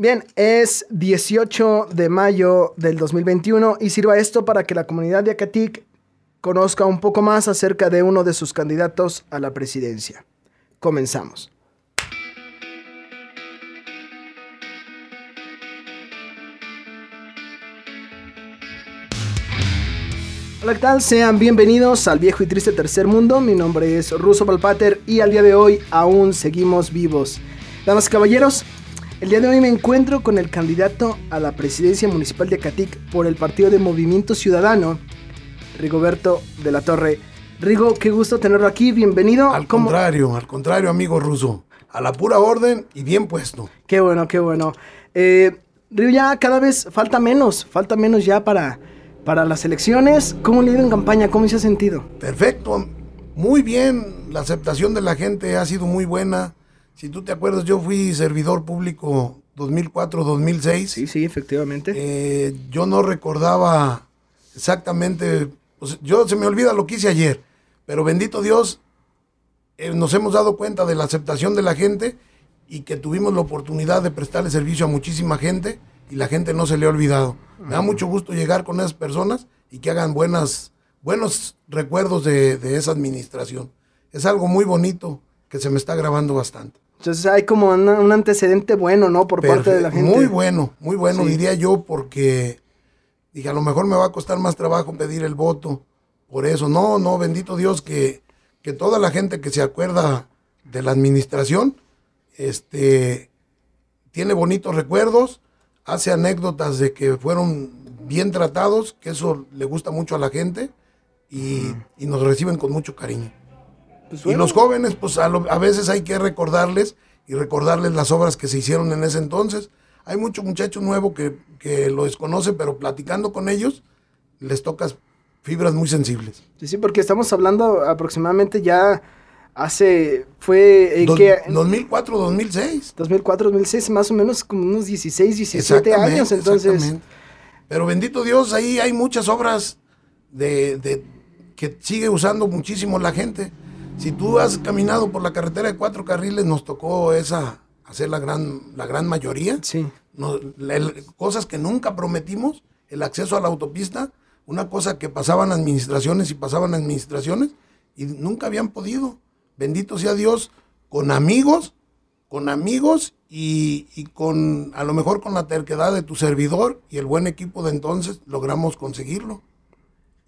Bien, es 18 de mayo del 2021 y sirva esto para que la comunidad de Acatic conozca un poco más acerca de uno de sus candidatos a la presidencia. Comenzamos. Hola, ¿qué tal? Sean bienvenidos al viejo y triste tercer mundo. Mi nombre es Russo Palpater y al día de hoy aún seguimos vivos. Damas y caballeros, el día de hoy me encuentro con el candidato a la presidencia municipal de Acatic por el Partido de Movimiento Ciudadano, Rigoberto de la Torre. Rigo, qué gusto tenerlo aquí, bienvenido. Al contrario, al contrario, amigo ruso. A la pura orden y bien puesto. Qué bueno, qué bueno. Eh, Rigo, ya cada vez falta menos, falta menos ya para, para las elecciones. ¿Cómo le ha ido en campaña? ¿Cómo se ha sentido? Perfecto, muy bien. La aceptación de la gente ha sido muy buena. Si tú te acuerdas, yo fui servidor público 2004-2006. Sí, sí, efectivamente. Eh, yo no recordaba exactamente, pues, yo se me olvida lo que hice ayer, pero bendito Dios, eh, nos hemos dado cuenta de la aceptación de la gente y que tuvimos la oportunidad de prestarle servicio a muchísima gente y la gente no se le ha olvidado. Me da mucho gusto llegar con esas personas y que hagan buenas, buenos recuerdos de, de esa administración. Es algo muy bonito que se me está grabando bastante. Entonces hay como un, un antecedente bueno, ¿no? Por parte de la gente. Muy bueno, muy bueno, Sí. diría yo, porque dije, a lo mejor me va a costar más trabajo pedir el voto. Por eso, no, no, bendito Dios, que, que toda la gente que se acuerda de la administración, este, tiene bonitos recuerdos, hace anécdotas de que fueron bien tratados, que eso le gusta mucho a la gente y, y nos reciben con mucho cariño. Pues Y bueno, los jóvenes, pues a, lo- a veces hay que recordarles y recordarles las obras que se hicieron en ese entonces. Hay mucho muchacho nuevo que, que lo desconoce, pero platicando con ellos les tocas fibras muy sensibles. Sí, sí, porque estamos hablando aproximadamente ya hace, fue, ¿en Dos- qué? 2004, 2006. 2004, 2006, más o menos como unos 16, 17 Exactamente, años, entonces... exactamente. Pero bendito Dios, ahí hay muchas obras de, de- que sigue usando muchísimo la gente. Si tú has caminado por la carretera de cuatro carriles, nos tocó esa, hacer la gran, la gran mayoría. Sí, el- cosas que nunca prometimos, el acceso a la autopista, una cosa que pasaban administraciones y pasaban administraciones y nunca habían podido. Bendito sea Dios, con amigos, con amigos y, y con, a lo mejor con la terquedad de tu servidor y el buen equipo de entonces, logramos conseguirlo.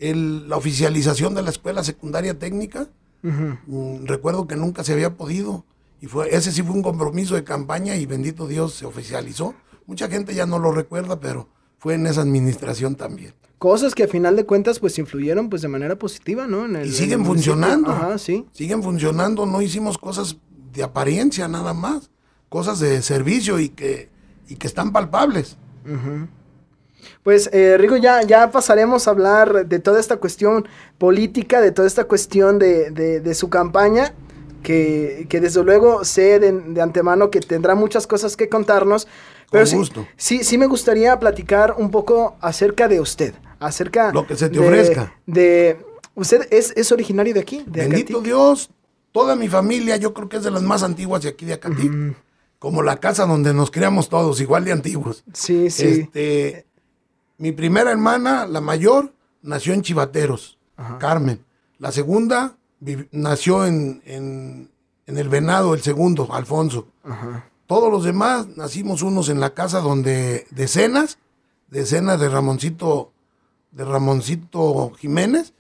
El- la oficialización de la escuela secundaria técnica, Mm, recuerdo que nunca se había podido y fue ese sí fue un compromiso de campaña y bendito Dios se oficializó. Mucha gente ya no lo recuerda, pero fue en esa administración también. cosas que a final de cuentas pues influyeron pues de manera positiva, ¿no? En el- Y en siguen el funcionando. Ajá, sí. Siguen funcionando, no hicimos cosas de apariencia nada más, cosas de servicio y que y que están palpables. Pues, eh, Rigo, ya, ya pasaremos a hablar de toda esta cuestión política, de toda esta cuestión de, de- de su campaña, que, que desde luego sé de, de antemano que tendrá muchas cosas que contarnos. Pero sí, gusto. sí, sí me gustaría platicar un poco acerca de usted, acerca... Lo que se te de- ofrezca. De, ¿Usted es, es originario de aquí? De Bendito Acatic? Dios, toda mi familia, yo creo que es de las más antiguas de aquí de Acatic, como la casa donde nos criamos todos, igual de antiguos. Sí, sí. Este, mi primera hermana, la mayor, nació en Chivateros, Carmen. La segunda nació en, en- en El Venado, el segundo, Alfonso. Todos los demás nacimos unos en la casa donde, de cenas, de Ramoncito, de Ramoncito Jiménez,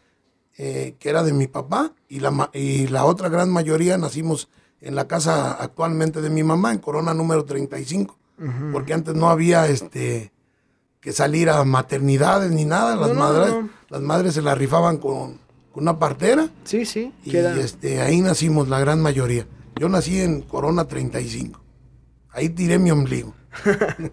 eh, que era de mi papá, y la, y la otra gran mayoría nacimos en la casa actualmente de mi mamá, en Corona número 35, porque antes no había este que salir a maternidades ni nada, las, No, no, madres, no. las madres se la rifaban con, con una partera, Sí, sí. y queda- este, ahí nacimos la gran mayoría. Yo nací en Corona 35, ahí tiré mi ombligo.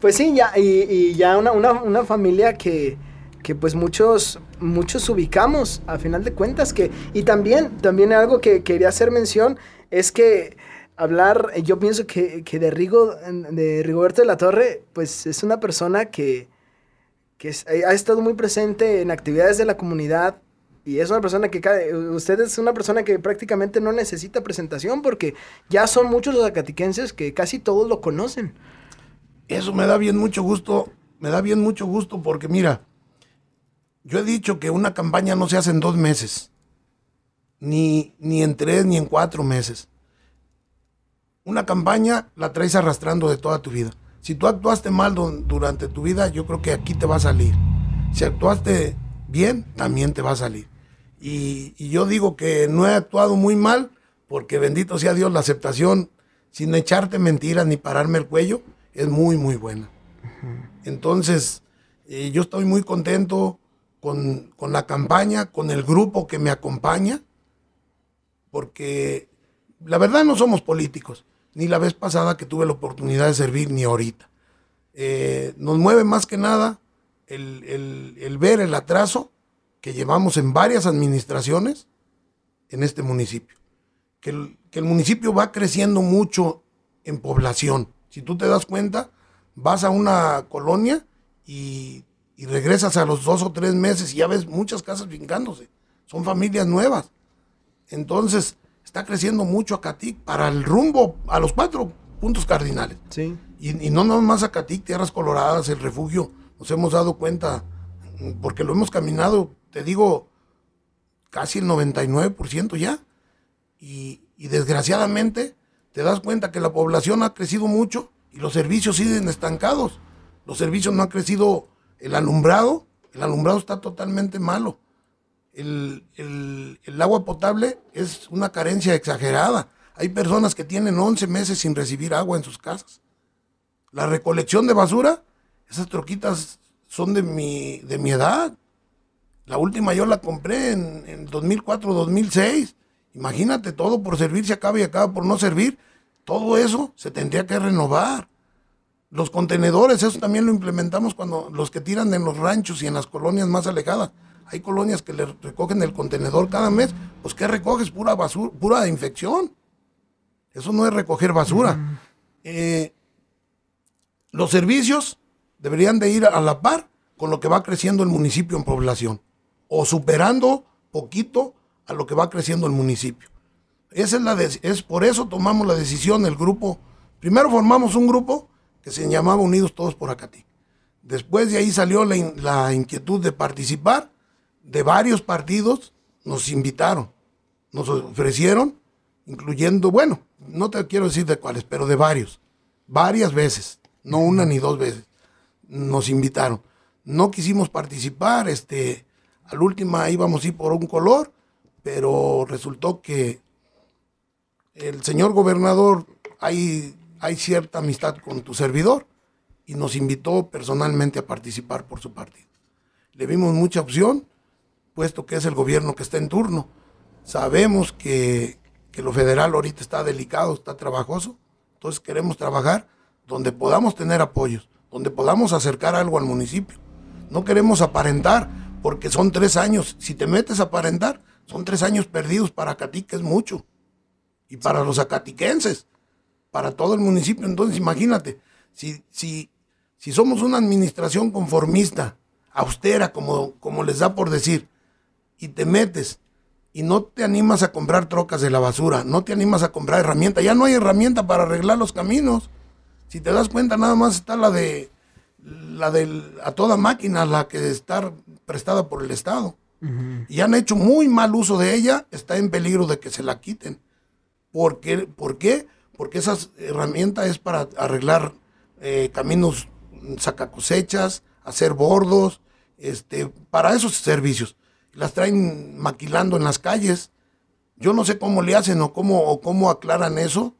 Pues sí, ya, y, y ya una, una, una familia que, que pues muchos, muchos ubicamos a final de cuentas. Que, y también, también algo que quería hacer mención es que hablar, eh, yo pienso que, que de, Rigo, de Rigoberto de la Torre, pues es una persona que, que eh, ha estado muy presente en actividades de la comunidad. Y es una persona que, ca- usted es una persona que prácticamente no necesita presentación porque ya son muchos los acatiquenses que casi todos lo conocen. Eso me da bien mucho gusto, me da bien mucho gusto porque mira, yo he dicho que una campaña no se hace en dos meses, ni, ni en tres, ni en cuatro meses. Una campaña la traes arrastrando de toda tu vida. Si tú actuaste mal durante tu vida, yo creo que aquí te va a salir. Si actuaste bien, también te va a salir. Y, yo digo que no he actuado muy mal, porque bendito sea Dios, la aceptación, sin echarte mentiras ni pararme el cuello, es muy, muy buena. Entonces, eh, yo estoy muy contento con, con la campaña, con el grupo que me acompaña, porque la verdad no somos políticos ni la vez pasada que tuve la oportunidad de servir, ni ahorita. Eh, nos mueve más que nada el, ver el atraso que llevamos en varias administraciones en este municipio. Que el, que el municipio va creciendo mucho en población. Si tú te das cuenta, vas a una colonia y, y regresas a los dos o tres meses y ya ves muchas casas fincándose. Son familias nuevas. Entonces, está creciendo mucho Acatic para el rumbo a los cuatro puntos cardinales. Sí. Y, no nomás Acatic, Tierras Coloradas, el refugio, nos hemos dado cuenta, porque lo hemos caminado, te digo, casi el 99% ya. Y, y desgraciadamente te das cuenta que la población ha crecido mucho y los servicios siguen estancados. Los servicios no han crecido, el alumbrado, el alumbrado está totalmente malo el, agua potable es una carencia exagerada. Hay personas que tienen 11 meses sin recibir agua en sus casas. La recolección de basura, esas troquitas son de mi, de mi edad. La última yo la compré en, en 2004-2006. Imagínate, todo por servir se acaba y acaba por no servir. Todo eso se tendría que renovar. Los contenedores, eso también lo implementamos cuando los que tiran en los ranchos y en las colonias más alejadas hay colonias que le recogen el contenedor cada mes. Pues, ¿qué recoges? Pura basura, pura infección. Eso no es recoger basura. Eh, los servicios deberían de ir a la par con lo que va creciendo el municipio en población. O superando poquito a lo que va creciendo el municipio. Esa es, la es por eso tomamos la decisión, el grupo. Primero formamos un grupo que se llamaba Unidos Todos por Acatí. Después de ahí salió la inquietud de participar de varios partidos nos invitaron, nos ofrecieron, incluyendo, bueno, no te quiero decir de cuáles, pero de varios, varias veces, no una ni dos veces, nos invitaron. No quisimos participar, este, al última íbamos a ir por un color, pero resultó que el señor gobernador, hay, hay cierta amistad con tu servidor y nos invitó personalmente a participar por su partido. Le vimos mucha opción puesto que es el gobierno que está en turno. Sabemos que, lo federal ahorita está delicado, está trabajoso, entonces queremos trabajar donde podamos tener apoyos, donde podamos acercar algo al municipio. No queremos aparentar, porque son tres años. Si te metes a aparentar, son tres años perdidos para Acatí, que es mucho. Y para los acatiquenses, para todo el municipio. Entonces, imagínate, si, si, si somos una administración conformista, austera, como, como les da por decir, y te metes y no te animas a comprar trocas de la basura, no te animas a comprar herramientas, ya no hay herramienta para arreglar los caminos. Si te das cuenta, nada más está la de la de a toda máquina, la que está prestada por el Estado. Y han hecho muy mal uso de ella, está en peligro de que se la quiten. ¿Por qué? ¿Por qué? Porque esa herramienta es para arreglar eh, caminos, saca cosechas, hacer bordos, este, para esos servicios las traen maquilando en las calles. Yo no sé cómo le hacen o cómo, o cómo aclaran eso,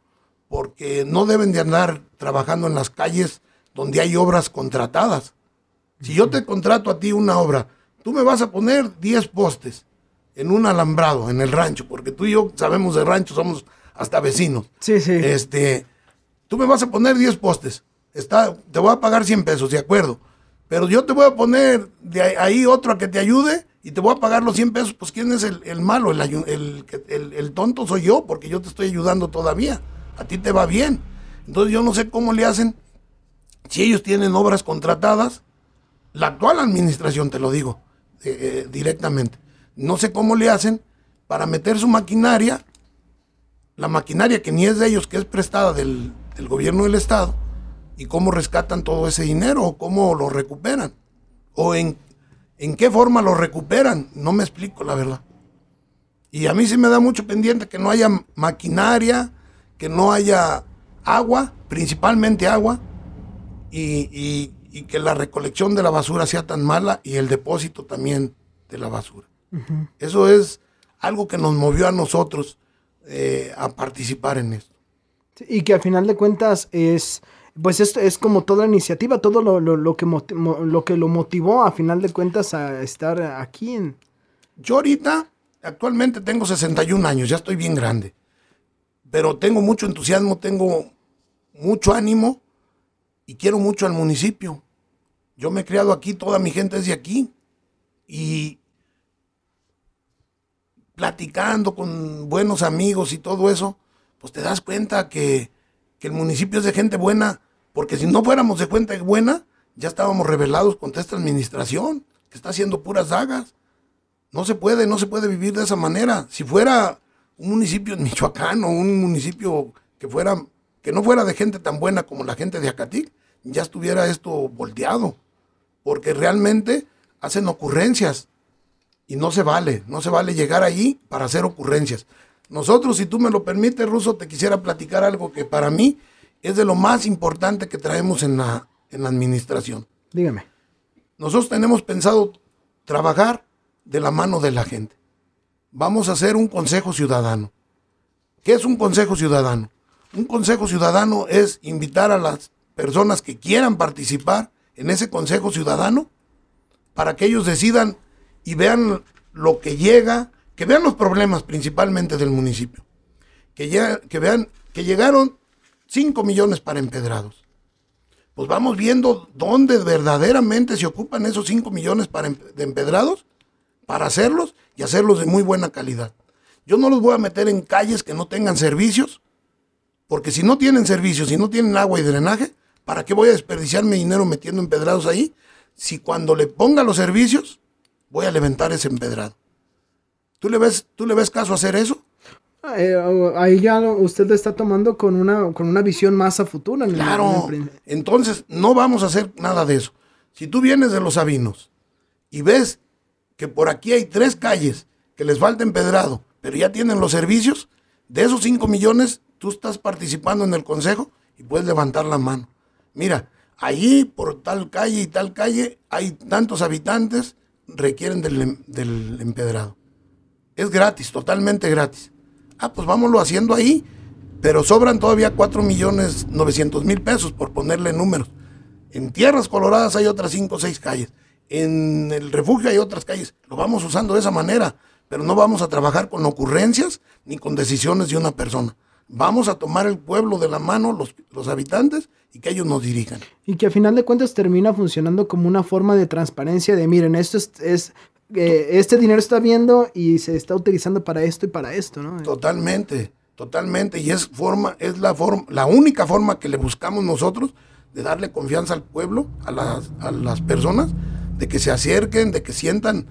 porque no deben de andar trabajando en las calles donde hay obras contratadas. Si yo te contrato a ti una obra, tú me vas a poner 10 postes en un alambrado, en el rancho, porque tú y yo sabemos de rancho, somos hasta vecinos. Sí, sí. Este, tú me vas a poner 10 postes. Está, te voy a pagar 100 pesos, de acuerdo. Pero yo te voy a poner de ahí otro a que te ayude y te voy a pagar los 100 pesos, pues ¿quién es el, malo? El, el, tonto soy yo, porque yo te estoy ayudando todavía. A ti te va bien. Entonces yo no sé cómo le hacen, si ellos tienen obras contratadas, la actual administración, te lo digo eh, eh, directamente, no sé cómo le hacen para meter su maquinaria, la maquinaria que ni es de ellos, que es prestada del gobierno del Estado, y cómo rescatan todo ese dinero o cómo lo recuperan. O en, en qué forma lo recuperan. No me explico, la verdad. Y a mí sí me da mucho pendiente que no haya maquinaria, que no haya agua, principalmente agua, y, que la recolección de la basura sea tan mala y el depósito también de la basura. Eso es algo que nos movió a nosotros eh, a participar en esto. Y que al final de cuentas es, pues esto es como toda iniciativa, todo lo, lo, que, lo que lo motivó a final de cuentas a estar aquí en... Yo ahorita, actualmente tengo 61 años, ya estoy bien grande, pero tengo mucho entusiasmo, tengo mucho ánimo y quiero mucho al municipio. Yo me he criado aquí, toda mi gente es de aquí y platicando con buenos amigos y todo eso, pues te das cuenta que, el municipio es de gente buena, porque si no fuéramos de gente buena, ya estábamos revelados contra esta administración, que está haciendo puras dagas. No se puede, no se puede vivir de esa manera. Si fuera un municipio en Michoacán o un municipio que fuera, que no fuera de gente tan buena como la gente de Acatic, ya estuviera esto volteado. Porque realmente hacen ocurrencias. Y no se vale, no se vale llegar ahí para hacer ocurrencias. Nosotros, si tú me lo permites, Ruso, te quisiera platicar algo que para mí es de lo más importante que traemos en la, en la administración. Dígame. Nosotros tenemos pensado trabajar de la mano de la gente. Vamos a hacer un consejo ciudadano. ¿Qué es un consejo ciudadano? Un consejo ciudadano es invitar a las personas que quieran participar en ese consejo ciudadano para que ellos decidan y vean lo que llega, que vean los problemas principalmente del municipio, que, que vean que llegaron 5 millones para empedrados. Pues vamos viendo dónde verdaderamente se ocupan esos 5 millones para de empedrados para hacerlos y hacerlos de muy buena calidad. Yo no los voy a meter en calles que no tengan servicios, porque si no tienen servicios, si no tienen agua y drenaje, ¿para qué voy a desperdiciar mi dinero metiendo empedrados ahí? Si cuando le ponga los servicios, voy a levantar ese empedrado. ¿Tú le ves, tú le ves caso a hacer eso? Eh, ahí ya usted está tomando con una, con una visión más a futuro. claro, entonces no vamos a hacer nada de eso. Si tú vienes de los Sabinos y ves que por aquí hay tres calles que les falta empedrado, pero ya tienen los servicios, de esos cinco millones tú estás participando en el consejo y puedes levantar la mano. Mira, allí por tal calle y tal calle hay tantos habitantes, requieren del, empedrado. Es gratis, totalmente gratis. Ah, pues vámonos haciendo ahí, pero sobran todavía 4 millones 900 mil pesos por ponerle números. En Tierras Coloradas hay otras 5 o 6 calles. En el refugio hay otras calles. Lo vamos usando de esa manera, pero no vamos a trabajar con ocurrencias ni con decisiones de una persona. Vamos a tomar el pueblo de la mano, los, los habitantes, y que ellos nos dirijan. Y que a final de cuentas termina funcionando como una forma de transparencia de, miren, esto es, eh, este dinero está viendo y se está utilizando para esto y para esto, ¿no? Totalmente, totalmente. Y es forma, es la forma, la única forma que le buscamos nosotros de darle confianza al pueblo, a las, a las personas, de que se acerquen, de que sientan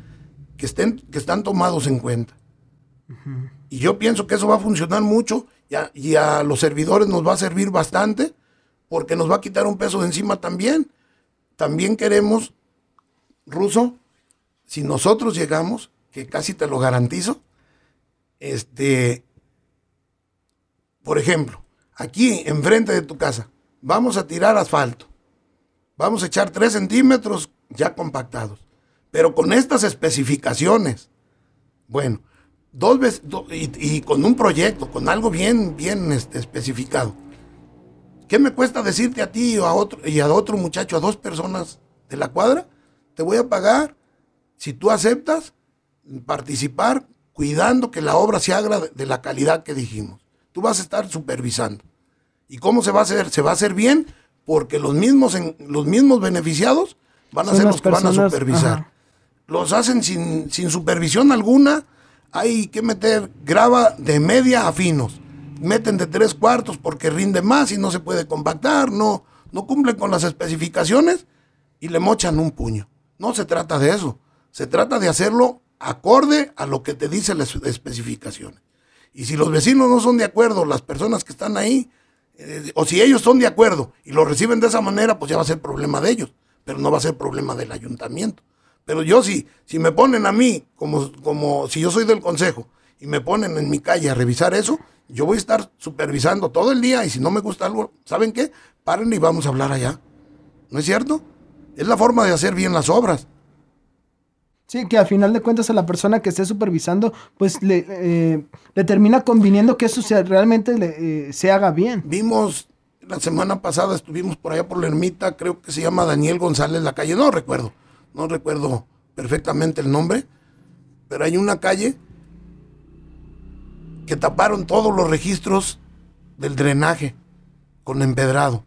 que estén, que están tomados en cuenta. Y yo pienso que eso va a funcionar mucho y a, los servidores nos va a servir bastante porque nos va a quitar un peso de encima también. También queremos, Ruso, si nosotros llegamos, que casi te lo garantizo, este, por ejemplo, aquí enfrente de tu casa, vamos a tirar asfalto. Vamos a echar 3 centímetros ya compactados. Pero con estas especificaciones. Bueno, dos veces, y, con un proyecto, con algo bien, bien este, especificado. ¿Qué me cuesta decirte a ti o a otro, y a otro muchacho, a dos personas de la cuadra? Te voy a pagar si tú aceptas participar cuidando que la obra se haga de la calidad que dijimos. Tú vas a estar supervisando. ¿Y cómo se va a hacer? Se va a hacer bien porque los mismos, los mismos beneficiados van a ser los que van a supervisar. Los hacen sin, sin supervisión alguna, hay que meter grava de media a finos. Meten de tres cuartos porque rinde más y no se puede compactar, no, no cumplen con las especificaciones y le mochan un puño. No se trata de eso. Se trata de hacerlo acorde a lo que te dicen las especificaciones. Y si los vecinos no son de acuerdo, las personas que están ahí Eh, o si ellos son de acuerdo y lo reciben de esa manera, pues ya va a ser problema de ellos, pero no va a ser problema del ayuntamiento. Pero yo si, si me ponen a mí, como, como si yo soy del consejo, y me ponen en mi calle a revisar eso, yo voy a estar supervisando todo el día y si no me gusta algo, ¿saben qué? Paren y vamos a hablar allá. ¿No es cierto? Es la forma de hacer bien las obras. Sí, que al final de cuentas a la persona que esté supervisando, pues le, eh, le termina conviniendo que eso sea, realmente eh, se haga bien. Vimos, la semana pasada estuvimos por allá por la ermita, creo que se llama Daniel González la calle, no recuerdo, no recuerdo perfectamente el nombre, pero hay una calle que taparon todos los registros del drenaje con empedrado.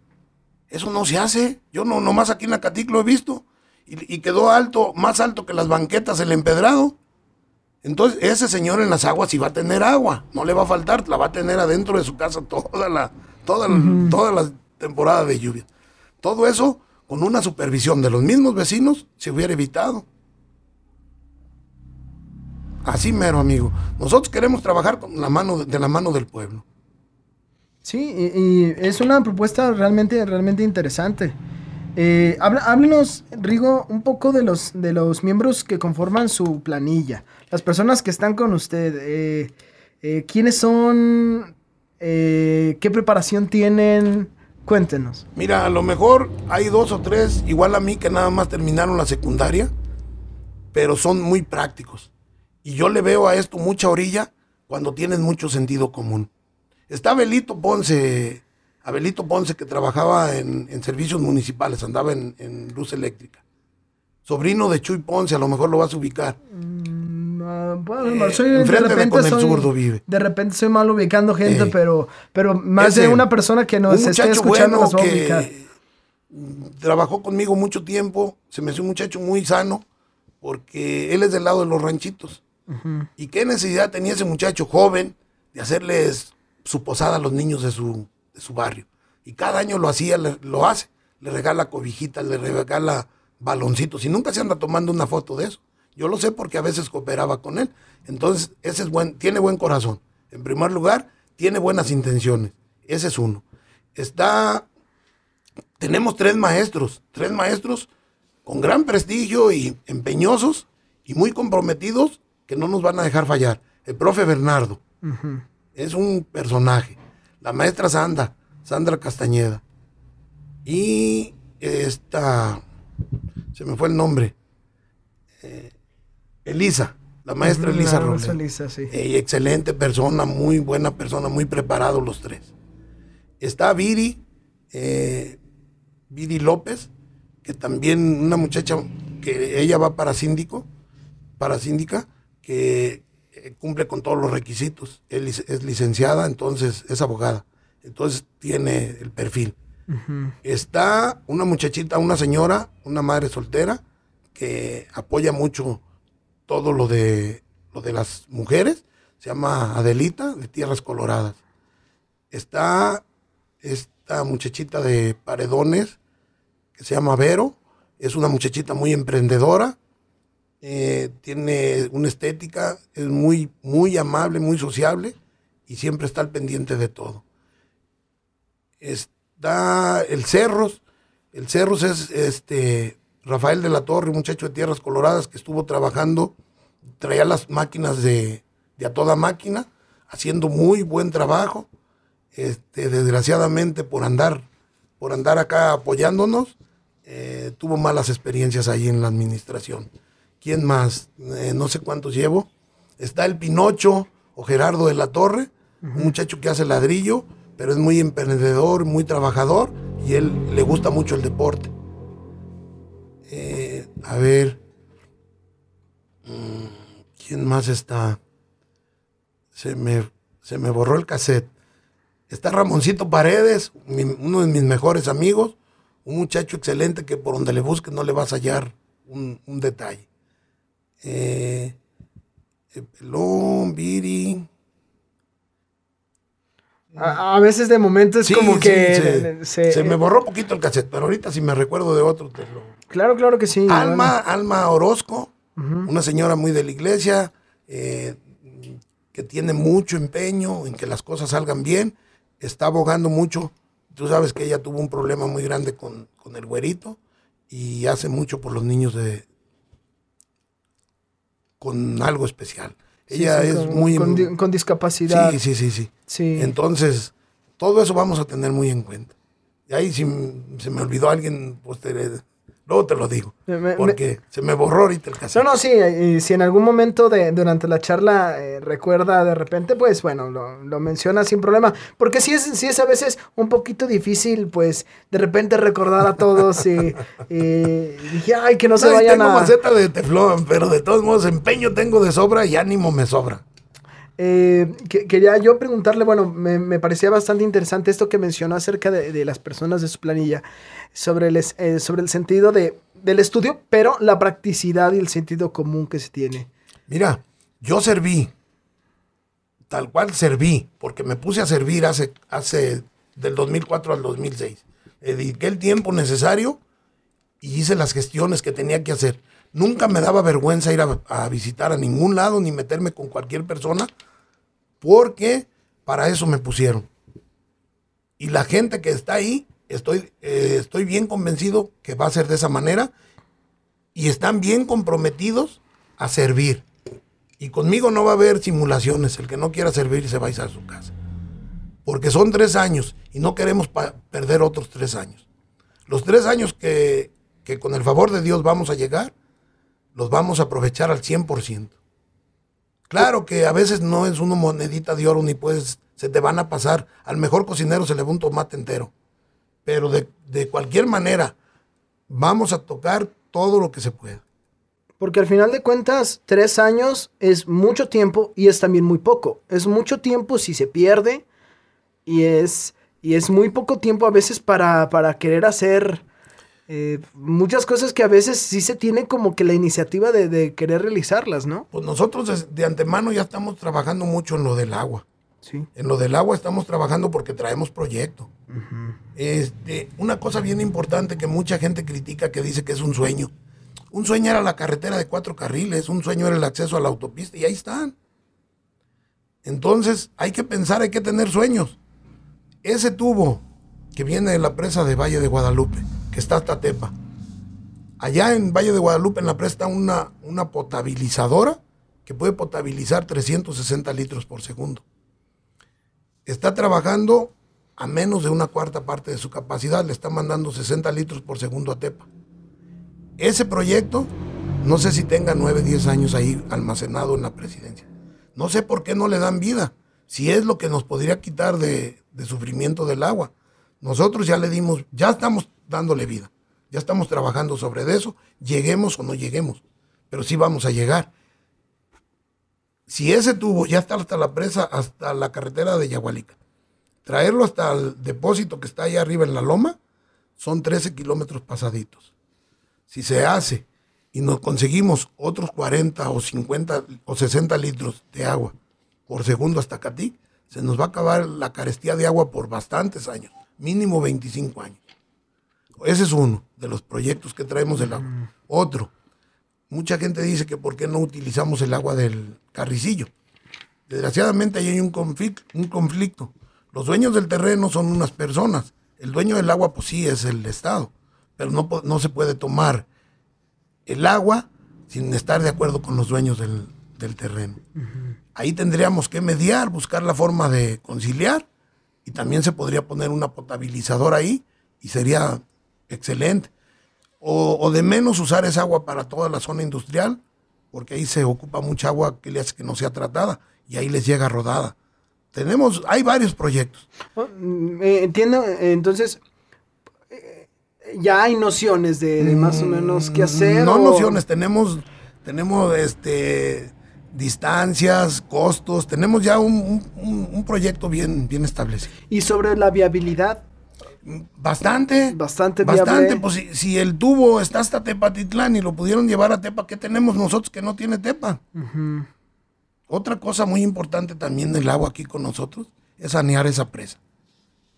Eso no se hace. Yo no, nomás aquí en la Catic lo he visto. Y, quedó alto, más alto que las banquetas el empedrado. Entonces, ese señor en las aguas sí va a tener agua. No le va a faltar, la va a tener adentro de su casa toda la, toda, toda la temporada de lluvia. Todo eso, con una supervisión de los mismos vecinos, se hubiera evitado. Así mero, amigo. Nosotros queremos trabajar con la mano de la mano del pueblo. Sí, y, es una propuesta realmente, realmente interesante. Eh, háblenos, Rigo, un poco de los, de los miembros que conforman su planilla. Las personas que están con usted. Eh, eh, ¿Quiénes son? Eh, ¿Qué preparación tienen? Cuéntenos. Mira, a lo mejor hay dos o tres, igual a mí, que nada más terminaron la secundaria, pero son muy prácticos. Y yo le veo a esto mucha orilla cuando tienen mucho sentido común. Está Abelito Ponce, Abelito Ponce que trabajaba en, servicios municipales, andaba en, luz eléctrica. Sobrino de Chuy Ponce, a lo mejor lo vas a ubicar. Mm, ah, bueno, soy, de repente de soy, vive. De repente soy mal ubicando gente, pero, pero más de una persona que nos esté escuchando nos va a ubicar. Trabajó conmigo mucho tiempo, se me hace un muchacho muy sano, porque él es del lado de los ranchitos. ¿Y qué necesidad tenía ese muchacho joven de hacerles su posada a los niños de su, de su barrio? Y cada año lo hacía, lo hace. Le regala cobijitas, le regala baloncitos y nunca se anda tomando una foto de eso. Yo lo sé porque a veces cooperaba con él. Entonces, ese es buen, tiene buen corazón. En primer lugar, tiene buenas intenciones. Ese es uno. Está, tenemos tres maestros, tres maestros con gran prestigio y empeñosos y muy comprometidos que no nos van a dejar fallar. El profe Bernardo es un personaje. La maestra Sandra, Sandra Castañeda. Y esta, se me fue el nombre, eh, Elisa, la maestra Elisa Elisa, sí. Eh, excelente persona, muy buena persona, muy preparado los tres. Está Viri, eh, Viri López, que también una muchacha que ella va para síndico, para síndica, que cumple con todos los requisitos. Él es licenciada, entonces es abogada. Entonces tiene el perfil. Está una muchachita, una señora, una madre soltera, que apoya mucho todo lo de, lo de las mujeres. Se llama Adelita, de Tierras Coloradas. Está esta muchachita de Paredones, que se llama Vero. Es una muchachita muy emprendedora eh, tiene una estética, es muy, muy amable, muy sociable y siempre está al pendiente de todo. Está el Cerros, el Cerros es este Rafael de la Torre, muchacho de Tierras Coloradas que estuvo trabajando, traía las máquinas de, a toda máquina, haciendo muy buen trabajo. Este, desgraciadamente por andar, por andar acá apoyándonos, eh, tuvo malas experiencias ahí en la administración. ¿Quién más? Eh, no sé cuántos llevo. Está el Pinocho o Gerardo de la Torre, un muchacho que hace ladrillo, pero es muy emprendedor, muy trabajador y él le gusta mucho el deporte. Eh, a ver, mm, ¿quién más está? Se me, se me borró el cassette. Está Ramoncito Paredes, uno de mis mejores amigos, un muchacho excelente que por donde le busques no le vas a hallar un detalle eh, pelón, Viri. A, veces de momento es como que se, me borró poquito el cassette, pero ahorita si me recuerdo de otro Claro, claro que sí. Alma, Alma Orozco, una señora muy de la iglesia, eh, que tiene mucho empeño en que las cosas salgan bien, está abogando mucho Tú sabes que ella tuvo un problema muy grande con, con el güerito y hace mucho por los niños de con algo especial. Ella Sí, sí, es con, muy... con, con discapacidad. Sí, sí, sí, sí. Sí. Entonces, todo eso vamos a tener muy en cuenta. Y ahí si se me olvidó alguien, pues te- luego te lo digo. Me- me- Porque se me borró ahorita el cassette. No, no, sí, y si en algún momento de, durante la charla eh, recuerda de repente, pues bueno, lo, lo menciona sin problema. Porque sí es, sí es a veces un poquito difícil, pues, de repente recordar a todos y, y dije, ay, que no se Ay, vayan tengo a... maceta de teflón, pero de todos modos empeño tengo de sobra y ánimo me sobra. Eh, que- quería yo preguntarle, bueno, me, me parecía bastante interesante esto que mencionó acerca de, de las personas de su planilla, sobre el, eh, sobre el sentido de, del estudio, pero la practicidad y el sentido común que se tiene. Mira, yo serví, tal cual serví, porque me puse a servir hace, hace del 2004 al 2006. Dediqué el tiempo necesario y hice las gestiones que tenía que hacer. Nunca me daba vergüenza ir a, visitar a ningún lado ni meterme con cualquier persona, porque para eso me pusieron. Y la gente que está ahí, estoy, eh, estoy bien convencido que va a ser de esa manera y están bien comprometidos a servir. Y conmigo no va a haber simulaciones. El que no quiera servir se va a ir a su casa. Porque son tres años y no queremos perder otros tres años. Los tres años que, que con el favor de Dios vamos a llegar, los vamos a aprovechar al 100%. Claro que a veces no es una monedita de oro ni puedes, se te van a pasar. Al mejor cocinero se le va un tomate entero. Pero de, de cualquier manera, vamos a tocar todo lo que se pueda. Porque al final de cuentas, tres años es mucho tiempo y es también muy poco. Es mucho tiempo si se pierde y es, y es muy poco tiempo a veces para, para querer hacer eh, muchas cosas que a veces sí se tiene como que la iniciativa de, de querer realizarlas, ¿no? Pues nosotros de antemano ya estamos trabajando mucho en lo del agua. Sí. En lo del agua estamos trabajando porque traemos proyecto. este, una cosa bien importante que mucha gente critica que dice que es un sueño. Un sueño era la carretera de cuatro carriles, un sueño era el acceso a la autopista y ahí están. Entonces hay que pensar, hay que tener sueños. Ese tubo que viene de la presa de Valle de Guadalupe, que está hasta Tepa. Allá en Valle de Guadalupe, en la presa, está una, una potabilizadora que puede potabilizar 360 litros por segundo. Está trabajando a menos de una cuarta parte de su capacidad, le está mandando 60 litros por segundo a Tepa. Ese proyecto, no sé si tenga 9, 10 años ahí almacenado en la presidencia. No sé por qué no le dan vida, si es lo que nos podría quitar de, de sufrimiento del agua. Nosotros ya le dimos, ya estamos dándole vida, ya estamos trabajando sobre eso, lleguemos o no lleguemos, pero sí vamos a llegar. Si ese tubo ya está hasta la presa, hasta la carretera de Yagualica, traerlo hasta el depósito que está ahí arriba en la loma, son 13 kilómetros pasaditos. Si se hace y nos conseguimos otros 40 o 50 o 60 litros de agua por segundo hasta Catí, se nos va a acabar la carestía de agua por bastantes años, mínimo 25 años. Ese es uno de los proyectos que traemos del agua. Otro, mucha gente dice que por qué no utilizamos el agua del carricillo. Desgraciadamente ahí hay un conflicto, un conflicto. Los dueños del terreno son unas personas. El dueño del agua, pues sí, es el Estado. Pero no, no se puede tomar el agua sin estar de acuerdo con los dueños del, del terreno. Ahí tendríamos que mediar, buscar la forma de conciliar y también se podría poner una potabilizadora ahí y sería excelente. O, o de menos usar esa agua para toda la zona industrial, porque ahí se ocupa mucha agua que le hace que no sea tratada y ahí les llega rodada. Tenemos, hay varios proyectos. Oh, mm, eh, entiendo, entonces eh, ya hay nociones de, de más o menos qué hacer. Mm, No o- nociones, tenemos, tenemos este distancias, costos, tenemos ya un, un- un proyecto bien, bien establecido. Y sobre la viabilidad, Bastante. Bastante Bastante. Pues si, si el tubo está hasta Tepatitlán y lo pudieron llevar a Tepa, ¿qué tenemos nosotros que no tiene Tepa? Otra cosa muy importante también del agua aquí con nosotros es sanear esa presa.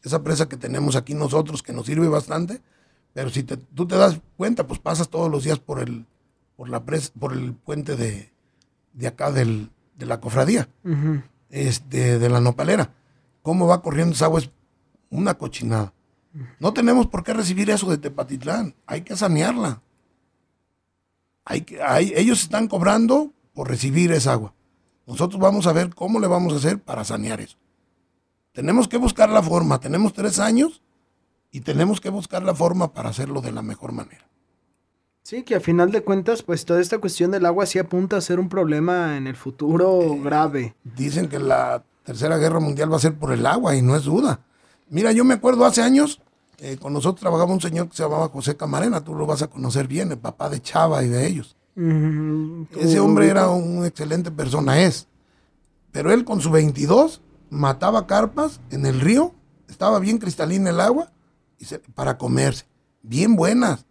Esa presa que tenemos aquí nosotros que nos sirve bastante, pero si te- tú te das cuenta, pues pasas todos los días por el, por la presa, por el puente de, de acá del, de la cofradía, este, de la nopalera. ¿Cómo va corriendo esa agua? Es una cochinada. No tenemos por qué recibir eso de Tepatitlán. Hay que sanearla. Hay que, hay, ellos están cobrando por recibir esa agua. Nosotros vamos a ver cómo le vamos a hacer para sanear eso. Tenemos que buscar la forma. Tenemos tres años y tenemos que buscar la forma para hacerlo de la mejor manera. Sí, que a final de cuentas, pues toda esta cuestión del agua sí apunta a ser un problema en el futuro Eh, grave. Dicen que la tercera guerra mundial va a ser por el agua y no es duda. Mira, yo me acuerdo hace años, eh, con nosotros trabajaba un señor que se llamaba José Camarena, tú lo vas a conocer bien, el papá de Chava y de ellos. Ese hombre era una excelente persona, es. Pero él con su 22 mataba carpas en el río, estaba bien cristalina el agua y se- para comerse. Bien buenas,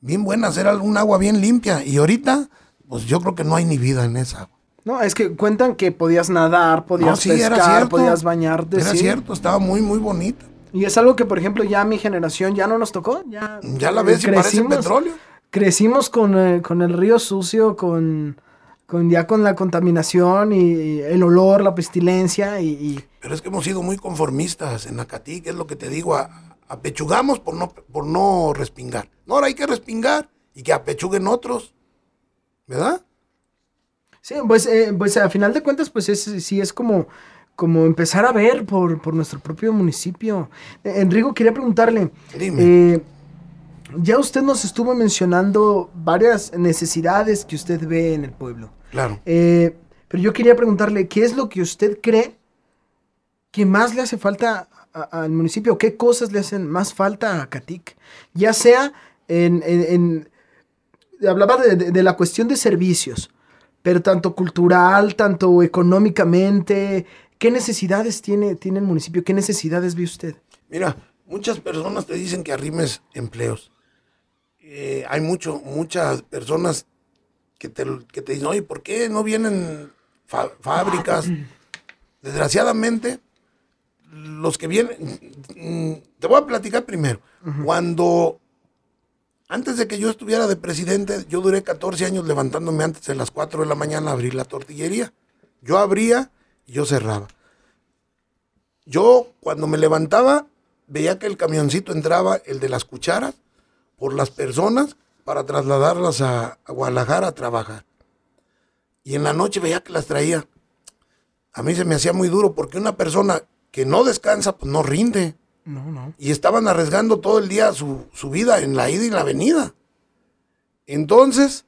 bien buenas, era un agua bien limpia. Y ahorita, pues yo creo que no hay ni vida en esa agua. No, es que cuentan que podías nadar, podías No, sí, pescar, podías bañarte. Era sí. cierto, estaba muy, muy bonita. Y es algo que, por ejemplo, ya mi generación ya no nos tocó. Ya, Ya la ves y parece petróleo. Crecimos con, eh, con el río sucio, con, con ya con la contaminación y, y el olor, la pestilencia y, y- Pero es que hemos sido muy conformistas en Acatí, que es lo que te digo, a- apechugamos por no, por no respingar. No, ahora hay que respingar y que apechuguen otros, ¿verdad? Sí, pues, eh, pues a final de cuentas, pues es, sí es como, como empezar a ver por, por nuestro propio municipio. Eh, Enrico, quería preguntarle, Dime. eh, ya usted nos estuvo mencionando varias necesidades que usted ve en el pueblo. Claro. Eh, pero yo quería preguntarle, ¿qué es lo que usted cree que más le hace falta al municipio? ¿Qué cosas le hacen más falta a Catic? Ya sea en... en- en- hablaba de, de- de la cuestión de servicios, pero tanto cultural, tanto económicamente, ¿qué necesidades tiene, tiene el municipio? ¿Qué necesidades ve usted? Mira, muchas personas te dicen que arrimes empleos. Eh, hay mucho, muchas personas que te, que te dicen, oye, ¿por qué no vienen fábricas? Desgraciadamente, los que vienen, mm, te voy a platicar primero. Cuando, antes de que yo estuviera de presidente, yo duré 14 años levantándome antes de las 4 de la mañana a abrir la tortillería. Yo abría y yo cerraba. Yo cuando me levantaba veía que el camioncito entraba, el de las cucharas, por las personas para trasladarlas a, Guadalajara a trabajar. Y en la noche veía que las traía. A mí se me hacía muy duro porque una persona que no descansa, pues no rinde. No, no. Y estaban arriesgando todo el día su, su vida en la ida y la venida. Entonces,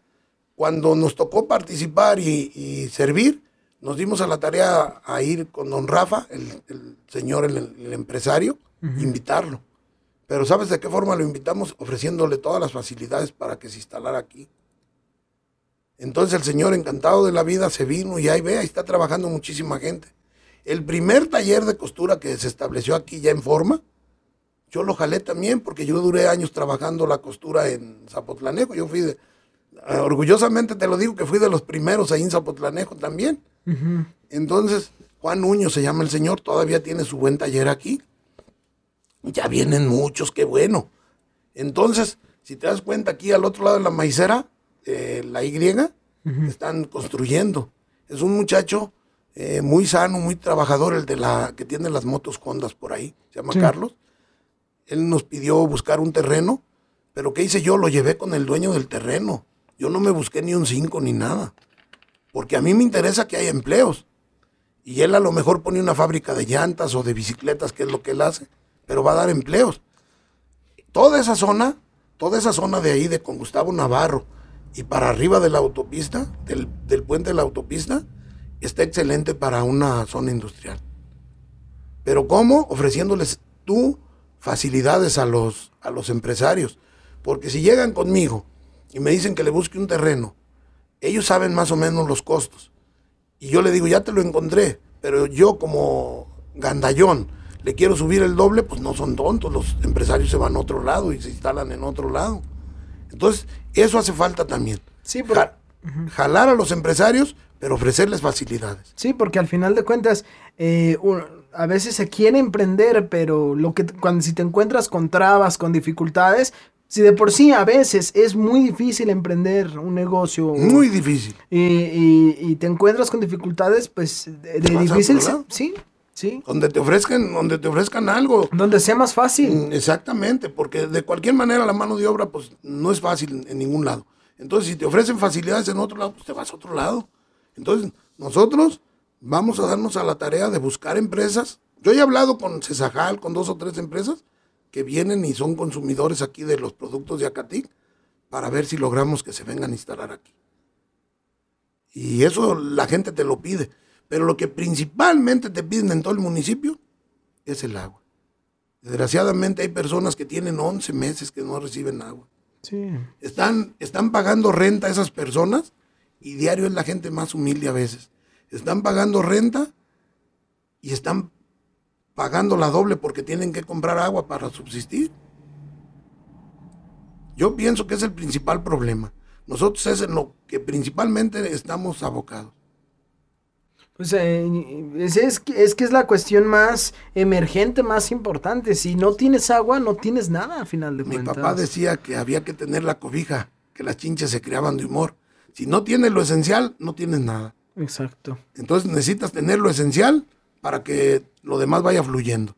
cuando nos tocó participar y, y servir, nos dimos a la tarea a ir con don Rafa, el, el señor, el, el empresario, invitarlo. Pero ¿sabes de qué forma lo invitamos? Ofreciéndole todas las facilidades para que se instalara aquí. Entonces el señor, encantado de la vida, se vino y ahí ve, ahí está trabajando muchísima gente. El primer taller de costura que se estableció aquí ya en forma, yo lo jalé también porque yo duré años trabajando la costura en Zapotlanejo. Yo fui de, ah, orgullosamente te lo digo que fui de los primeros ahí en Zapotlanejo también. Entonces, Juan Nuño se llama el señor, todavía tiene su buen taller aquí. Ya vienen muchos, qué bueno. Entonces, si te das cuenta, aquí al otro lado de la maicera, eh, la Y, están construyendo. Es un muchacho eh, muy sano, muy trabajador, el de la que tiene las motos Hondas por ahí, se llama Sí. Carlos. Él nos pidió buscar un terreno, pero ¿qué hice yo? Lo llevé con el dueño del terreno. Yo no me busqué ni un 5 ni nada, porque a mí me interesa que haya empleos. Y él a lo mejor pone una fábrica de llantas o de bicicletas, que es lo que él hace, pero va a dar empleos. Toda esa zona, toda esa zona de ahí, de con Gustavo Navarro, y para arriba de la autopista, del, del puente de la autopista, está excelente para una zona industrial. Pero ¿cómo? Ofreciéndoles tú facilidades a los, a los empresarios. Porque si llegan conmigo y me dicen que le busque un terreno, ellos saben más o menos los costos. Y yo le digo, ya te lo encontré, pero yo como gandallón le quiero subir el doble, pues no son tontos, los empresarios se van a otro lado y se instalan en otro lado. Entonces, eso hace falta también. Sí, pero- Ja- Jalar a los empresarios, pero ofrecerles facilidades. Sí, porque al final de cuentas, eh, a veces se quiere emprender, pero lo que cuando si te encuentras con trabas, con dificultades, si de por sí a veces es muy difícil emprender un negocio Muy difícil. y, y- y te encuentras con dificultades, pues de, difícil, se- sí, Sí. Donde te ofrezcan, donde te ofrezcan algo. Donde sea más fácil. Mm, Exactamente, porque de cualquier manera la mano de obra pues no es fácil en, en ningún lado. Entonces, si te ofrecen facilidades en otro lado, pues te vas a otro lado. Entonces, nosotros vamos a darnos a la tarea de buscar empresas. Yo he hablado con Cesajal, con dos o tres empresas que vienen y son consumidores aquí de los productos de Acatic para ver si logramos que se vengan a instalar aquí. Y eso la gente te lo pide. Pero lo que principalmente te piden en todo el municipio es el agua. Desgraciadamente hay personas que tienen 11 meses que no reciben agua. Sí. Están, están pagando renta esas personas y diario es la gente más humilde a veces. Están pagando renta y están pagando la doble porque tienen que comprar agua para subsistir. Yo pienso que es el principal problema. Nosotros es en lo que principalmente estamos abocados. Pues eh, es, es, que, es que es la cuestión más emergente, más importante. Si no tienes agua, no tienes nada, a final de Mi cuentas. papá decía que había que tener la cobija, que las chinches se criaban de humor. Si no tienes lo esencial, no tienes nada. Exacto. Entonces necesitas tener lo esencial para que lo demás vaya fluyendo.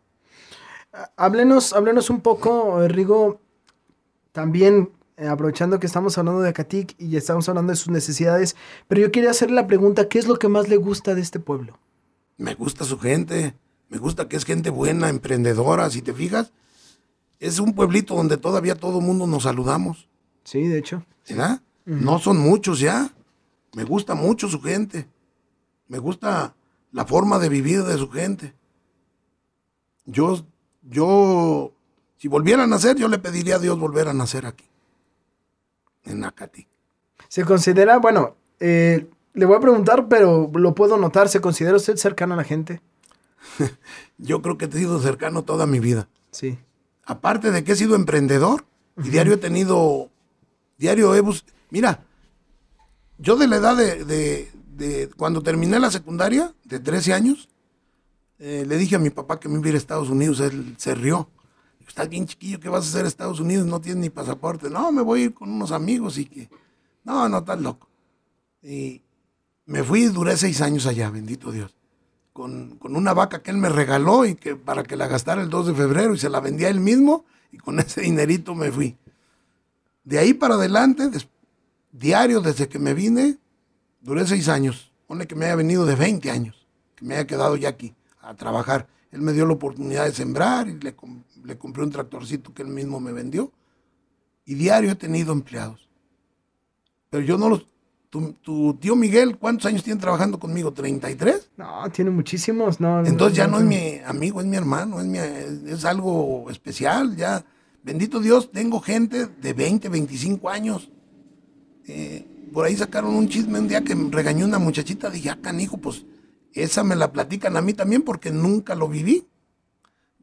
Háblenos, háblenos un poco, eh, Rigo, también eh, aprovechando que estamos hablando de Acatic y estamos hablando de sus necesidades, pero yo quería hacerle la pregunta, ¿qué es lo que más le gusta de este pueblo? Me gusta su gente, me gusta que es gente buena, emprendedora, si te fijas. Es un pueblito donde todavía todo el mundo nos saludamos, Sí, de hecho. ¿verdad? No son muchos ya. Me gusta mucho su gente. Me gusta la forma de vivir de su gente. Yo, yo, si volviera a nacer, yo le pediría a Dios volver a nacer aquí, en Acatí. Se considera, bueno, eh, le voy a preguntar, pero lo puedo notar, ¿se considera usted cercano a la gente? Yo creo que he sido cercano toda mi vida. Sí. aparte de que he sido emprendedor y diario he tenido, diario he bus- mira, yo de la edad de, de- de cuando terminé la secundaria, de 13 años, eh, le dije a mi papá que me iba a ir a Estados Unidos, él se rió. Estás bien chiquillo, ¿qué vas a hacer a Estados Unidos? No tienes ni pasaporte. No, me voy a ir con unos amigos y que, no, no, estás loco. Y me fui y duré seis años allá, bendito Dios con, con una vaca que él me regaló y que para que la gastara el 2 de febrero y se la vendía él mismo y con ese dinerito me fui. De ahí para adelante, des- diario desde que me vine, duré seis años. Pone que me haya venido de 20 años, que me haya quedado ya aquí a trabajar. Él me dio la oportunidad de sembrar y le, le compré un tractorcito que él mismo me vendió. Y diario he tenido empleados. Pero yo no los... Tu, tu tío Miguel, ¿cuántos años tiene trabajando conmigo? ¿33? No, tiene muchísimos, no. Entonces ya no es mi amigo, es mi hermano, es, mi- es algo especial. Ya, bendito Dios, tengo gente de 20, 25 años. Eh, por ahí sacaron un chisme un día que me regañó una muchachita. Dije, ah, canijo, pues esa me la platican a mí también porque nunca lo viví.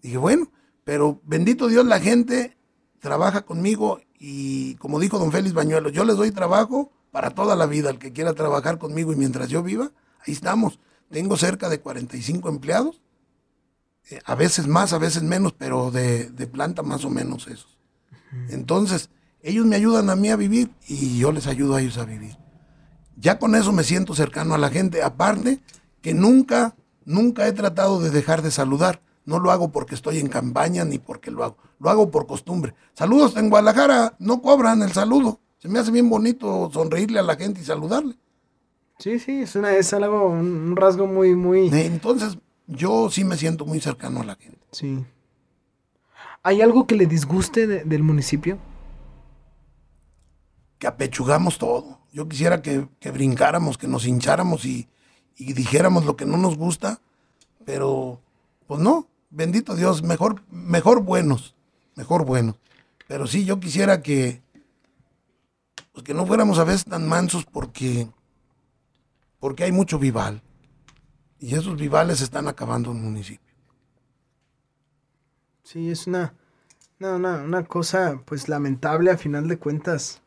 Dije, bueno, pero bendito Dios, la gente trabaja conmigo y como dijo don Félix Bañuelos, yo les doy trabajo para toda la vida. El que quiera trabajar conmigo y mientras yo viva, ahí estamos. Tengo cerca de 45 empleados, eh, a veces más, a veces menos, pero de, de planta más o menos esos. Entonces, ellos me ayudan a mí a vivir y yo les ayudo a ellos a vivir. Ya con eso me siento cercano a la gente, aparte que nunca, nunca he tratado de dejar de saludar. No lo hago porque estoy en campaña ni porque lo hago. Lo hago por costumbre. Saludos en Guadalajara, no cobran el saludo. Se me hace bien bonito sonreírle a la gente y saludarle. Sí, sí, es, una, es algo, un, rasgo muy, muy... Entonces, yo sí me siento muy cercano a la gente. Sí. ¿Hay algo que le disguste de- del municipio? Que apechugamos todo. Yo quisiera que, que brincáramos, que nos hincháramos y, y dijéramos lo que no nos gusta, pero pues no, bendito Dios, mejor, mejor buenos, mejor buenos. Pero sí, yo quisiera que, pues que no fuéramos a veces tan mansos porque, porque hay mucho vival. Y esos vivales están acabando el municipio. Sí, es una, una, una cosa pues lamentable a final de cuentas.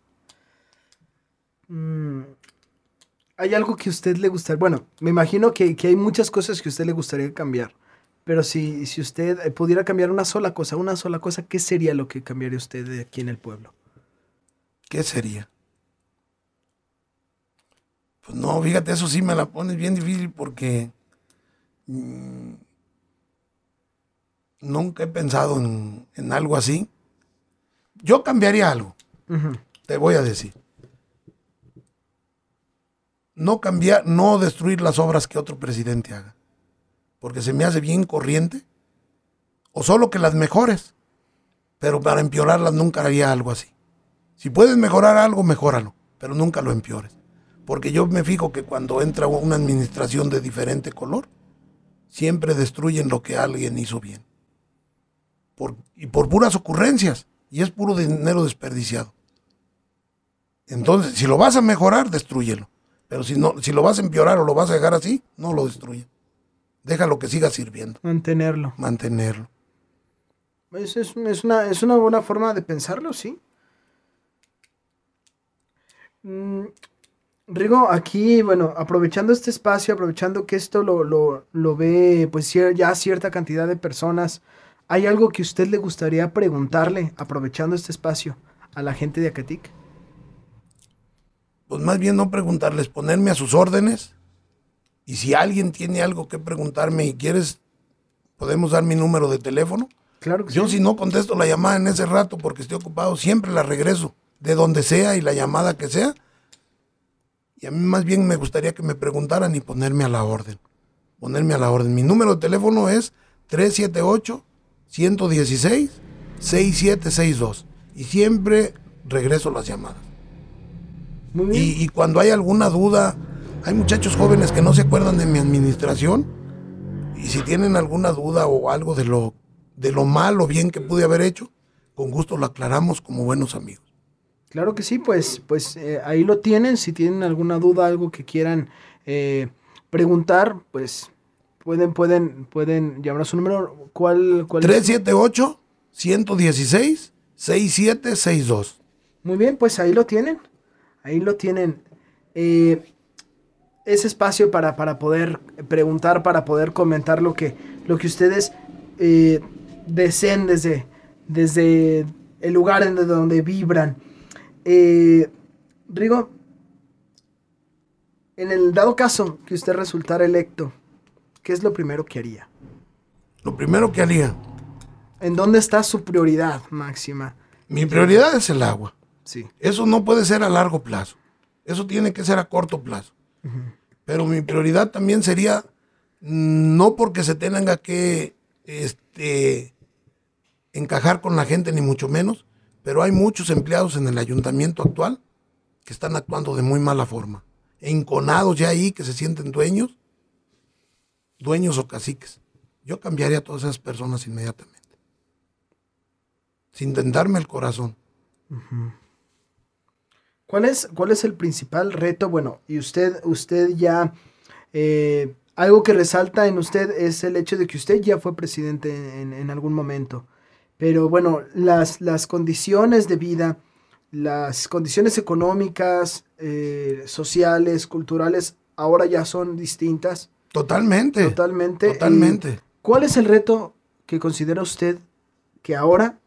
Mm, ¿Hay algo que a usted le gustaría? Bueno, me imagino que, que hay muchas cosas que a usted le gustaría cambiar. Pero si, si usted eh, pudiera cambiar una sola cosa, una sola cosa, ¿qué sería lo que cambiaría usted de aquí en el pueblo? ¿Qué sería? Pues no, fíjate, eso sí me la pones bien difícil porque mm, nunca he pensado en, en algo así. Yo cambiaría algo, te voy a decir. No cambiar, no destruir las obras que otro presidente haga. Porque se me hace bien corriente. O solo que las mejores. Pero para empeorarlas nunca haría algo así. Si puedes mejorar algo, mejóralo. Pero nunca lo empeores. Porque yo me fijo que cuando entra una administración de diferente color, siempre destruyen lo que alguien hizo bien. y por puras ocurrencias. Y es puro dinero desperdiciado. Entonces, si lo vas a mejorar, destruyelo. Pero si, no, si lo vas a empeorar o lo vas a dejar así, no lo destruye. Déjalo que siga sirviendo. Mantenerlo. Mantenerlo. Es, es, una, es una buena forma de pensarlo, sí. Mm, Rigo, aquí, bueno, aprovechando este espacio, aprovechando que esto lo, lo, lo ve pues ya cierta cantidad de personas, ¿hay algo que usted le gustaría preguntarle, aprovechando este espacio, a la gente de Acatic? Pues más bien no preguntarles, ponerme a sus órdenes. Y si alguien tiene algo que preguntarme y quieres, podemos dar mi número de teléfono. Claro que Yo si no contesto la llamada en ese rato porque estoy ocupado, siempre la regreso, de donde sea y la llamada que sea y a mí más bien me gustaría que me preguntaran y ponerme a la orden. Ponerme a la orden. Mi número de teléfono es 378-116-6762. Y siempre regreso las llamadas. Muy bien. Y, y, cuando hay alguna duda, hay muchachos jóvenes que no se acuerdan de mi administración. Y si tienen alguna duda o algo de lo, de lo mal o bien que pude haber hecho, con gusto lo aclaramos como buenos amigos. Claro que sí, pues, pues eh, ahí lo tienen. Si tienen alguna duda, algo que quieran eh, preguntar, pues pueden, pueden, pueden llamar a su número. ¿Cuál, cuál 378 116 6762. Muy bien, pues ahí lo tienen. Ahí lo tienen. Eh, ese espacio para, para, poder preguntar, para poder comentar lo que, lo que ustedes deseen desde, desde el lugar en donde vibran. Eh, Rigo, en el dado caso que usted resultara electo, ¿qué es lo primero que haría? Lo primero que haría. ¿En dónde está su prioridad máxima? Mi prioridad es el agua. Sí. Eso no puede ser a largo plazo. Eso tiene que ser a corto plazo. Pero mi prioridad también sería no porque se tenga que este, encajar con la gente, ni mucho menos, pero hay muchos empleados en el ayuntamiento actual que están actuando de muy mala forma. Enconados ya ahí, que se sienten dueños, dueños o caciques. Yo cambiaría a todas esas personas inmediatamente. Sin tentarme el corazón. ¿Cuál es, ¿Cuál es el principal reto? Bueno, y usted, usted ya, eh, algo que resalta en usted es el hecho de que usted ya fue presidente en, en algún momento. Pero bueno, las, las condiciones de vida, las condiciones económicas, eh, sociales, culturales, ahora ya son distintas. Totalmente. Totalmente. Totalmente. ¿Cuál es el reto que considera usted que ahora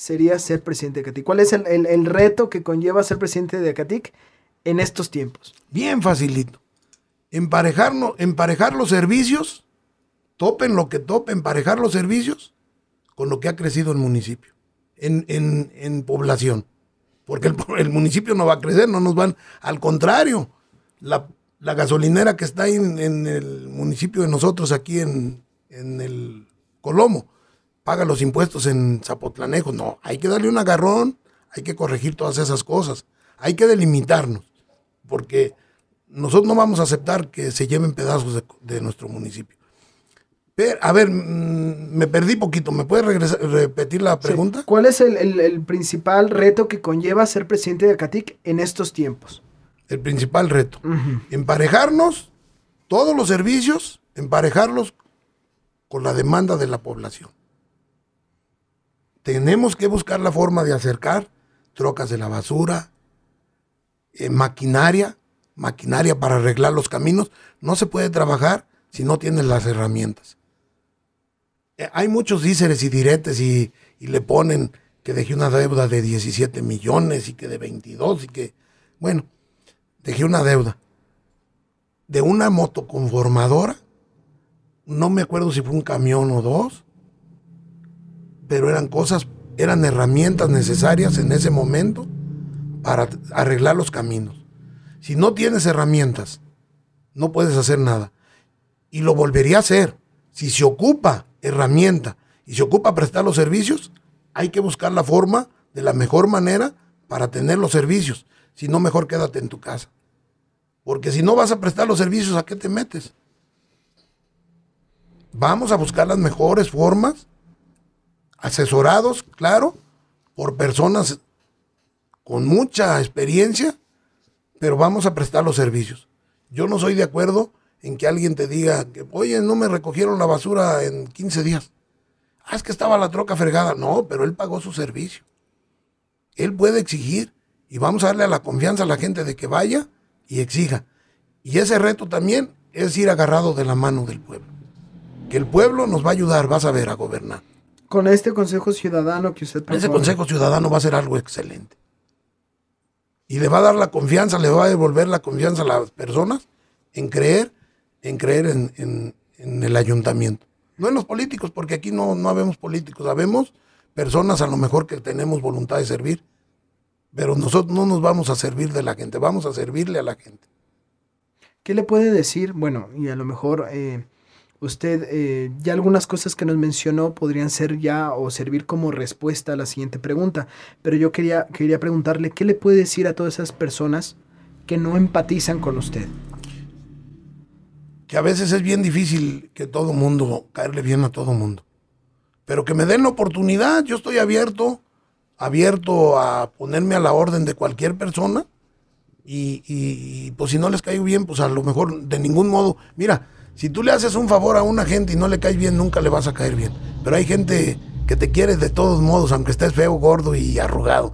sería ser presidente de Catic? ¿Cuál es el, reto que conlleva ser presidente de Catic en estos tiempos? Bien facilito. Emparejarnos, emparejar los servicios, topen lo que topen, emparejar los servicios con lo que ha crecido el municipio en, población. Porque el, municipio no va a crecer, no nos van. Al contrario, la, gasolinera que está en, en, el municipio de nosotros, aquí en, el Colomo, paga los impuestos en Zapotlanejo. No, hay que darle un agarrón, hay que corregir todas esas cosas, hay que delimitarnos, porque nosotros no vamos a aceptar que se lleven pedazos de nuestro municipio a ver, mm, me perdí poquito. ¿Me puedes repetir la pregunta? ¿Cuál es el, principal reto que conlleva ser presidente de Acatic en estos tiempos? El principal reto. Emparejarnos, todos los servicios, emparejarlos con la demanda de la población. Tenemos que buscar la forma de acercar trocas de la basura, eh, maquinaria, maquinaria para arreglar los caminos. No se puede trabajar si no tienes las herramientas. Eh, hay muchos díceres y diretes y, le ponen que dejé una deuda de 17 millones y que de 22 y que, bueno, dejé una deuda de una motoconformadora, no me acuerdo si fue un camión o dos, pero eran cosas, eran herramientas necesarias en ese momento para arreglar los caminos. Si no tienes herramientas, no puedes hacer nada. Y lo volvería a hacer. Si se ocupa herramienta y se ocupa prestar los servicios, hay que buscar la forma de la mejor manera para tener los servicios. Si no, mejor quédate en tu casa. Porque si no vas a prestar los servicios, ¿a qué te metes? Vamos a buscar las mejores formas, asesorados, claro, por personas con mucha experiencia, pero vamos a prestar los servicios. Yo no soy de acuerdo en que alguien te diga que, oye, no me recogieron la basura en 15 días. Ah, es que estaba la troca fregada. No, pero él pagó su servicio. Él puede exigir y vamos a darle a la confianza a la gente de que vaya y exija. Y ese reto también es ir agarrado de la mano del pueblo. Que el pueblo nos va a ayudar, vas a ver, a gobernar. Con este Consejo Ciudadano que usted propone. Ese Consejo Ciudadano va a ser algo excelente. Y le va a dar la confianza, le va a devolver la confianza a las personas en creer, en creer en, el ayuntamiento. No en los políticos, porque aquí no, no habemos políticos, habemos personas a lo mejor que tenemos voluntad de servir, pero nosotros no nos vamos a servir de la gente, vamos a servirle a la gente. ¿Qué le puede decir? Bueno, y a lo mejor eh, usted, eh, ya algunas cosas que nos mencionó podrían ser ya o servir como respuesta a la siguiente pregunta, pero yo quería, quería preguntarle, ¿qué le puede decir a todas esas personas que no empatizan con usted? Que a veces es bien difícil que todo mundo, caerle bien a todo mundo, pero que me den la oportunidad, yo estoy abierto, abierto a ponerme a la orden de cualquier persona y, pues si no les caigo bien, pues a lo mejor de ningún modo. Mira, si tú le haces un favor a una gente y no le caes bien, nunca le vas a caer bien. Pero hay gente que te quiere de todos modos, aunque estés feo, gordo y arrugado.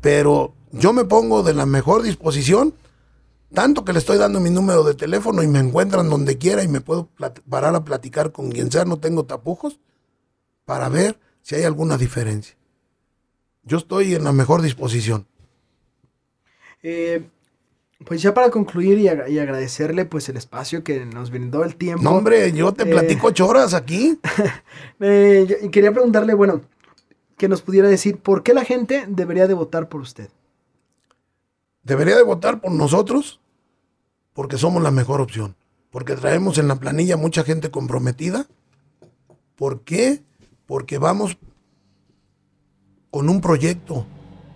Pero yo me pongo de la mejor disposición, tanto que le estoy dando mi número de teléfono y me encuentran donde quiera y me puedo parar a platicar con quien sea, no tengo tapujos, para ver si hay alguna diferencia. Yo estoy en la mejor disposición. Eh, pues ya para concluir y, agradecerle pues el espacio que nos brindó el tiempo. No, hombre, yo te platico eh, ocho horas aquí. eh, quería preguntarle, bueno, que nos pudiera decir por qué la gente debería de votar por usted. Debería de votar por nosotros porque somos la mejor opción. Porque traemos en la planilla mucha gente comprometida. ¿Por qué? Porque vamos con un proyecto,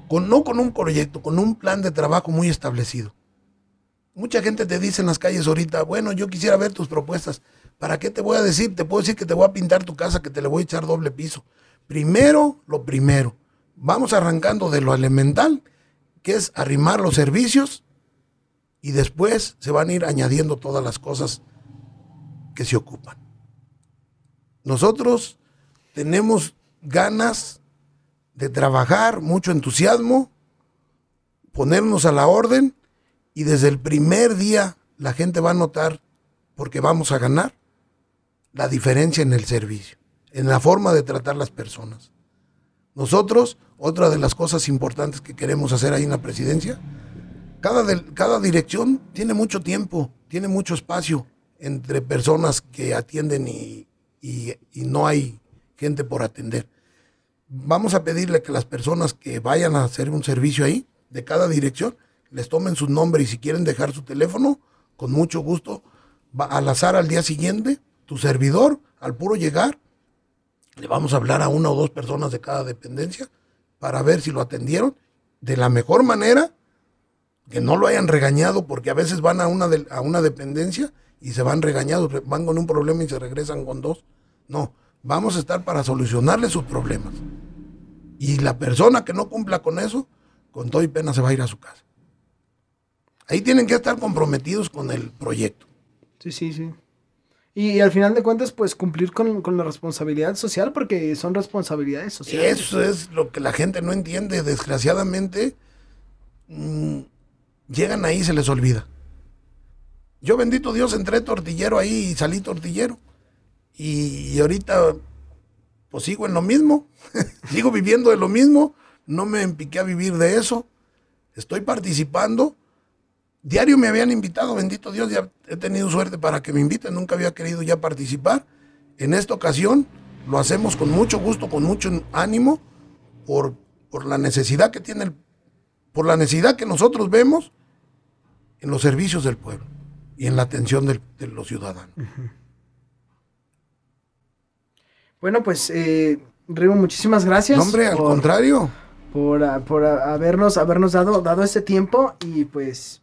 con, no con un proyecto, con un plan de trabajo muy establecido. Mucha gente te dice en las calles ahorita, bueno, yo quisiera ver tus propuestas. ¿Para qué te voy a decir? Te puedo decir que te voy a pintar tu casa, que te le voy a echar doble piso. Primero, lo primero. Vamos arrancando de lo elemental, que es arrimar los servicios, y después se van a ir añadiendo todas las cosas que se ocupan. Nosotros tenemos ganas de trabajar, mucho entusiasmo, ponernos a la orden y desde el primer día la gente va a notar, porque vamos a ganar, la diferencia en el servicio, en la forma de tratar las personas. Nosotros, otra de las cosas importantes que queremos hacer ahí en la presidencia, cada, cada dirección tiene mucho tiempo, tiene mucho espacio entre personas que atienden y, y no hay gente por atender. Vamos a pedirle que las personas que vayan a hacer un servicio ahí, de cada dirección, les tomen su nombre y si quieren dejar su teléfono, con mucho gusto, va al azar al día siguiente, tu servidor, al puro llegar, le vamos a hablar a una o dos personas de cada dependencia para ver si lo atendieron de la mejor manera, que no lo hayan regañado, porque a veces van a una, a una dependencia y se van regañados, van con un problema y se regresan con dos. No, vamos a estar para solucionarle sus problemas. Y la persona que no cumpla con eso, con todo y pena se va a ir a su casa. Ahí tienen que estar comprometidos con el proyecto. Sí, sí, sí. Y, al final de cuentas, pues cumplir con, la responsabilidad social, porque son responsabilidades sociales. Eso es lo que la gente no entiende. Desgraciadamente, mm, llegan ahí y se les olvida. Yo, bendito Dios, entré tortillero ahí y salí tortillero. Y, y ahorita, pues sigo en lo mismo. sigo viviendo de lo mismo. No me empiqué a vivir de eso. Estoy participando Diario me habían invitado, bendito Dios, ya he tenido suerte para que me inviten, nunca había querido ya participar. En esta ocasión lo hacemos con mucho gusto, con mucho ánimo, por, por la necesidad que tiene el, por la necesidad que nosotros vemos en los servicios del pueblo y en la atención del- de los ciudadanos. Bueno, pues, eh, Rigo, muchísimas gracias. No, hombre, al por- contrario. por, ah, por ah, habernos, habernos dado, dado este tiempo y pues,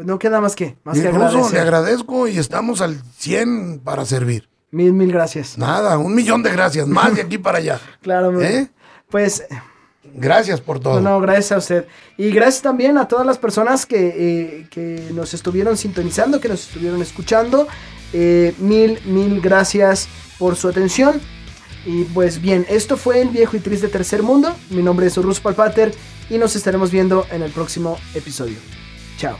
pues no queda más que, más que agradecer. le agradezco y estamos al 100 para servir. Mil, mil gracias. Nada, un millón de gracias, más de aquí para allá. Claro, ¿Eh? pues, Gracias por todo. no, gracias a usted. Y gracias también a todas las personas que, eh, que nos estuvieron sintonizando, que nos estuvieron escuchando. Eh, mil, mil gracias por su atención. Y pues bien, esto fue el viejo y triste tercer mundo. Mi nombre es Urrus Palpater y nos estaremos viendo en el próximo episodio. Chao.